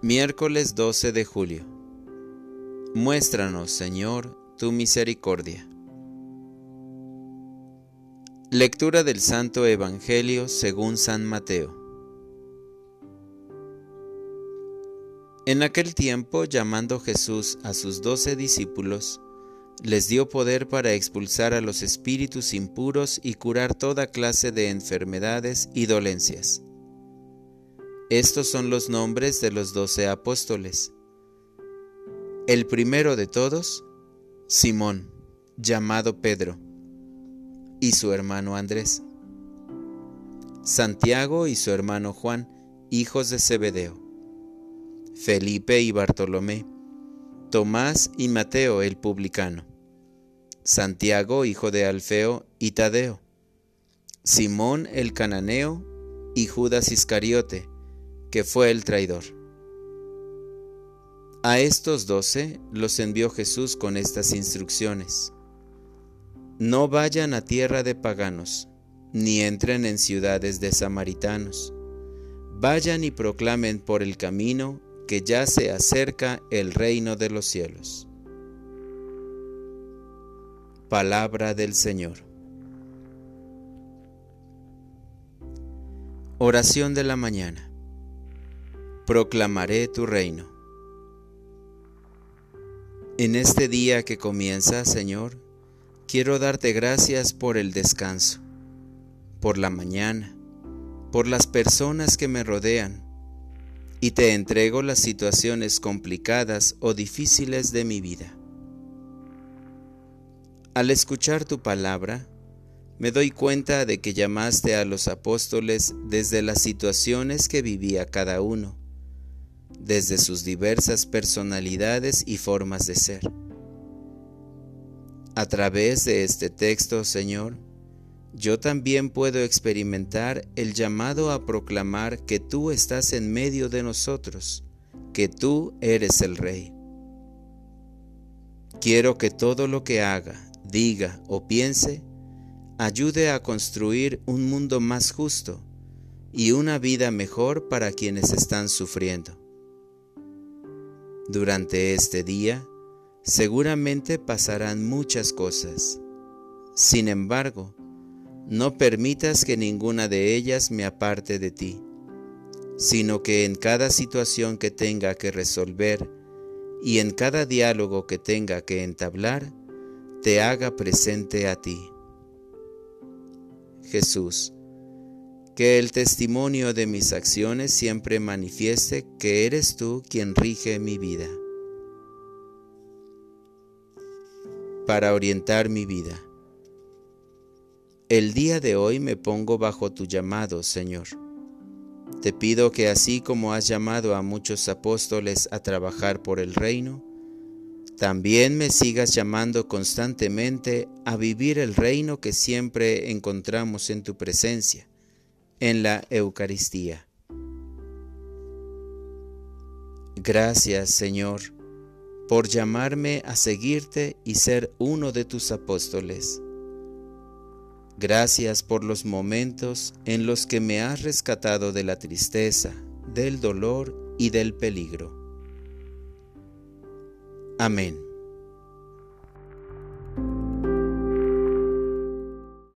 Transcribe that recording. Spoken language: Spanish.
Miércoles 12 de julio. Muéstranos, Señor, tu misericordia. Lectura del Santo Evangelio según San Mateo. En aquel tiempo, llamando Jesús a sus doce discípulos, les dio poder para expulsar a los espíritus impuros y curar toda clase de enfermedades y dolencias. Estos son los nombres de los doce apóstoles. El primero de todos, Simón, llamado Pedro, y su hermano Andrés. Santiago y su hermano Juan, hijos de Zebedeo. Felipe y Bartolomé. Tomás y Mateo el publicano. Santiago, hijo de Alfeo, y Tadeo. Simón el cananeo y Judas Iscariote que fue el traidor. A estos doce los envió Jesús con estas instrucciones. No vayan a tierra de paganos, ni entren en ciudades de samaritanos. Vayan y proclamen por el camino que ya se acerca el reino de los cielos. Palabra del Señor. Oración de la mañana proclamaré tu reino. En este día que comienza, Señor, quiero darte gracias por el descanso, por la mañana, por las personas que me rodean, y te entrego las situaciones complicadas o difíciles de mi vida. Al escuchar tu palabra, me doy cuenta de que llamaste a los apóstoles desde las situaciones que vivía cada uno desde sus diversas personalidades y formas de ser. A través de este texto, Señor, yo también puedo experimentar el llamado a proclamar que tú estás en medio de nosotros, que tú eres el Rey. Quiero que todo lo que haga, diga o piense ayude a construir un mundo más justo y una vida mejor para quienes están sufriendo. Durante este día seguramente pasarán muchas cosas. Sin embargo, no permitas que ninguna de ellas me aparte de ti, sino que en cada situación que tenga que resolver y en cada diálogo que tenga que entablar, te haga presente a ti. Jesús, que el testimonio de mis acciones siempre manifieste que eres tú quien rige mi vida. Para orientar mi vida. El día de hoy me pongo bajo tu llamado, Señor. Te pido que así como has llamado a muchos apóstoles a trabajar por el reino, también me sigas llamando constantemente a vivir el reino que siempre encontramos en tu presencia en la Eucaristía. Gracias, Señor, por llamarme a seguirte y ser uno de tus apóstoles. Gracias por los momentos en los que me has rescatado de la tristeza, del dolor y del peligro. Amén.